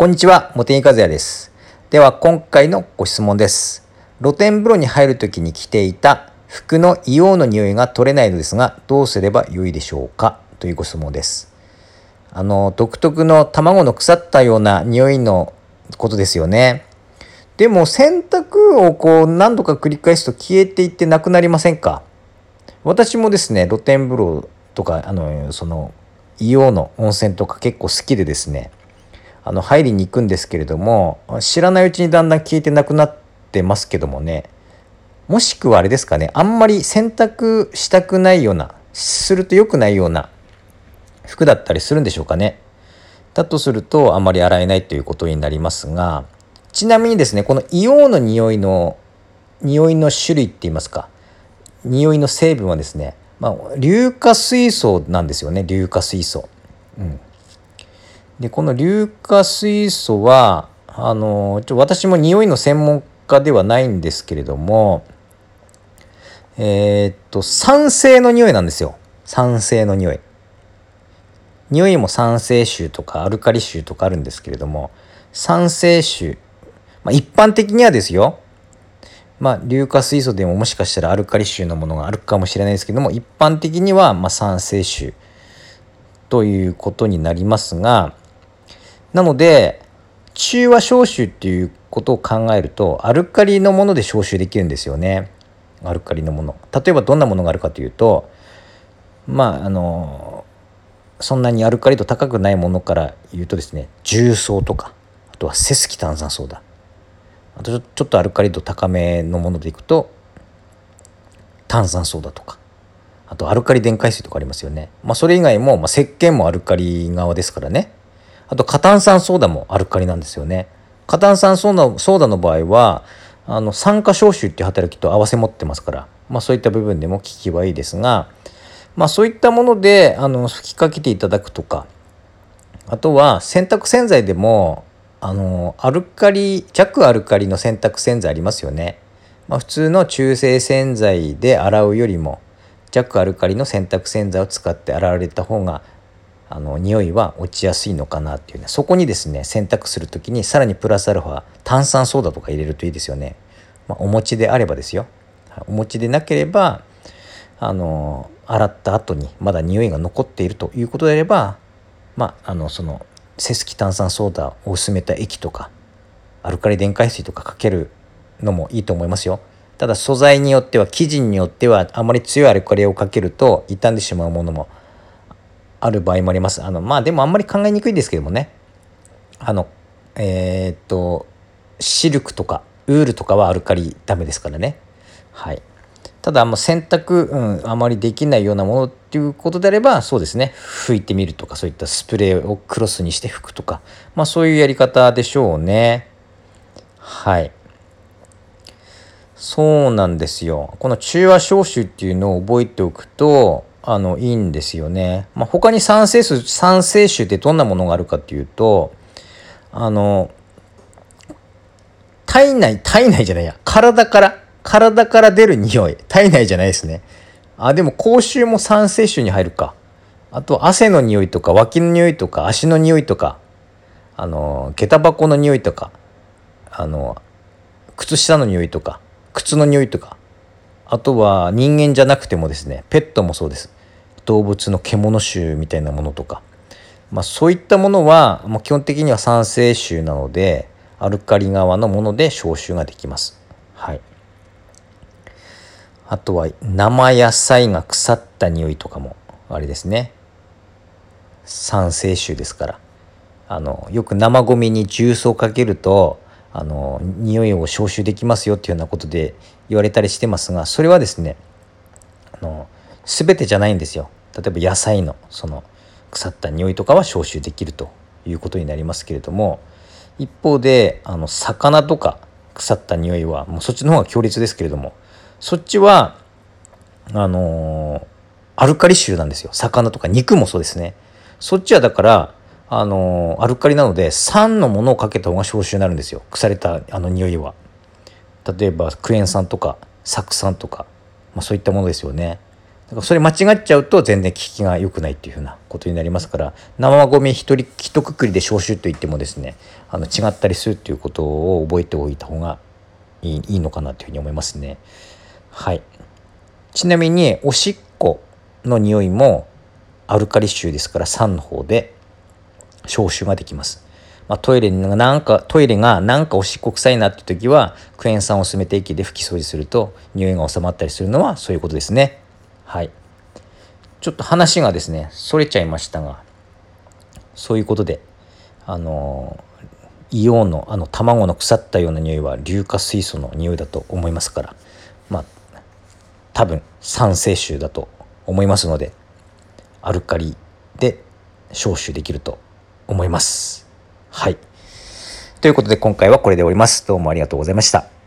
こんにちは、茂木和也です。では今回のご質問です。露天風呂に入るときに着ていた服の硫黄の匂いが取れないのですが、どうすればよいでしょうか？というご質問です。あの、独特の卵の腐ったような匂いのことですよね。でも洗濯をこう何度か繰り返すと消えていってなくなりませんか？私もですね、露天風呂とか、あの、その、硫黄の温泉とか結構好きでですね、あの入りに行くんですけれども知らないうちにだんだん消えてなくなってますけどもね。もしくはあれですかねあんまり洗濯したくないようなすると良くないような服だったりするんでしょうかね。だとするとあまり洗えないということになりますがちなみにですねこの硫黄の匂いの匂いの種類って言いますか匂いの成分はですね、まあ、硫化水素なんですよね硫化水素。うん。でこの硫化水素はあのちょ私も匂いの専門家ではないんですけれどもえー、っと酸性の匂いなんですよ。酸性の匂い。匂いも酸性臭とかアルカリ臭とかあるんですけれども酸性臭、まあ、一般的にはですよ。まあ硫化水素でももしかしたらアルカリ臭のものがあるかもしれないですけども一般的にはま酸性臭ということになりますがなので中和消臭っていうことを考えるとアルカリのもので消臭できるんですよねアルカリのもの例えばどんなものがあるかというとまああのそんなにアルカリ度高くないものから言うとですね重曹とかあとはセスキ炭酸ソーダあとちょっとアルカリ度高めのものでいくと炭酸ソーダとかあとアルカリ電解水とかありますよね。まあそれ以外も、まあ、石鹸もアルカリ側ですからね。あと過炭酸ソーダもアルカリなんですよね。過炭酸ソーダソーダの場合はあの酸化消臭っていう働きと合わせ持ってますから、まあ、そういった部分でも効きはいいですが、まあ、そういったものであの吹きかけていただくとかあとは洗濯洗剤でもあのアルカリ弱アルカリの洗濯洗剤ありますよね。まあ、普通の中性洗剤で洗うよりも弱アルカリの洗濯洗剤を使って洗われた方があの匂いは落ちやすいのかなっていうね。そこにですね洗濯する時にさらにプラスアルファ炭酸ソーダとか入れるといいですよね、まあ、お餅であればですよ。お餅でなければあの洗った後にまだ匂いが残っているということであればまああのそのセスキ炭酸ソーダを薄めた液とかアルカリ電解水とかかけるのもいいと思いますよ。ただ素材によっては生地によってはあまり強いアルカリをかけると傷んでしまうものもある場合もあります。あのまあでもあんまり考えにくいんですけどもね。あのえー、っとシルクとかウールとかはアルカリダメですからね。はい。ただもう洗濯、うん、あまりできないようなものっていうことであればそうですね。拭いてみるとかそういったスプレーをクロスにして拭くとかまあそういうやり方でしょうね。はい。そうなんですよ。この中和消臭っていうのを覚えておくと、あの、いいんですよね。まあ、他に酸性臭、酸性臭ってどんなものがあるかっていうと、あの、体内、体内じゃないや、体から、体から出る匂い。体内じゃないですね。あ、でも口臭も酸性臭に入るか。あと、汗の匂いとか、脇の匂いとか、足の匂いとか、あの、下駄箱の匂いとか、あの、靴下の匂いとか、靴の匂いとかあとは人間じゃなくてもですねペットもそうです。動物の獣臭みたいなものとか、まあ、そういったものは、まあ、基本的には酸性臭なのでアルカリ側のもので消臭ができます。はい、あとは生野菜が腐った匂いとかもあれですね。酸性臭ですから。あのよく生ゴミに重曹かけるとあの匂いを消臭できますよっていうようなことで言われたりしてますがそれはですねあの全てじゃないんですよ。例えば野菜のその腐った匂いとかは消臭できるということになりますけれども一方であの魚とか腐った匂いはもうそっちの方が強烈ですけれどもそっちはあのアルカリ臭なんですよ。魚とか肉もそうですね。そっちはだからあのアルカリなので酸のものをかけた方が消臭になるんですよ。腐れたあの匂いは。例えばクエン酸とか酢酸とか、まあ、そういったものですよね。だからそれ間違っちゃうと全然効きが良くないっていうふうなことになりますから生ゴミ一人一括りで消臭と言ってもですねあの違ったりするっていうことを覚えておいた方がいいいいのかなというふうに思いますね。はい。ちなみにおしっこの匂いもアルカリ臭ですから酸の方で消臭ができます。まあ、トイレになんかトイレがなんかおしっこ臭いなって時はクエン酸を薄めて息で拭き掃除すると匂いが収まったりするのはそういうことですね。はい。ちょっと話がですね、それちゃいましたが、そういうことで、あの、硫黄のあの卵の腐ったような匂いは硫化水素の匂いだと思いますから、まあ、多分酸性臭だと思いますので、アルカリで消臭できると思います。はい。ということで今回はこれで終わります。どうもありがとうございました。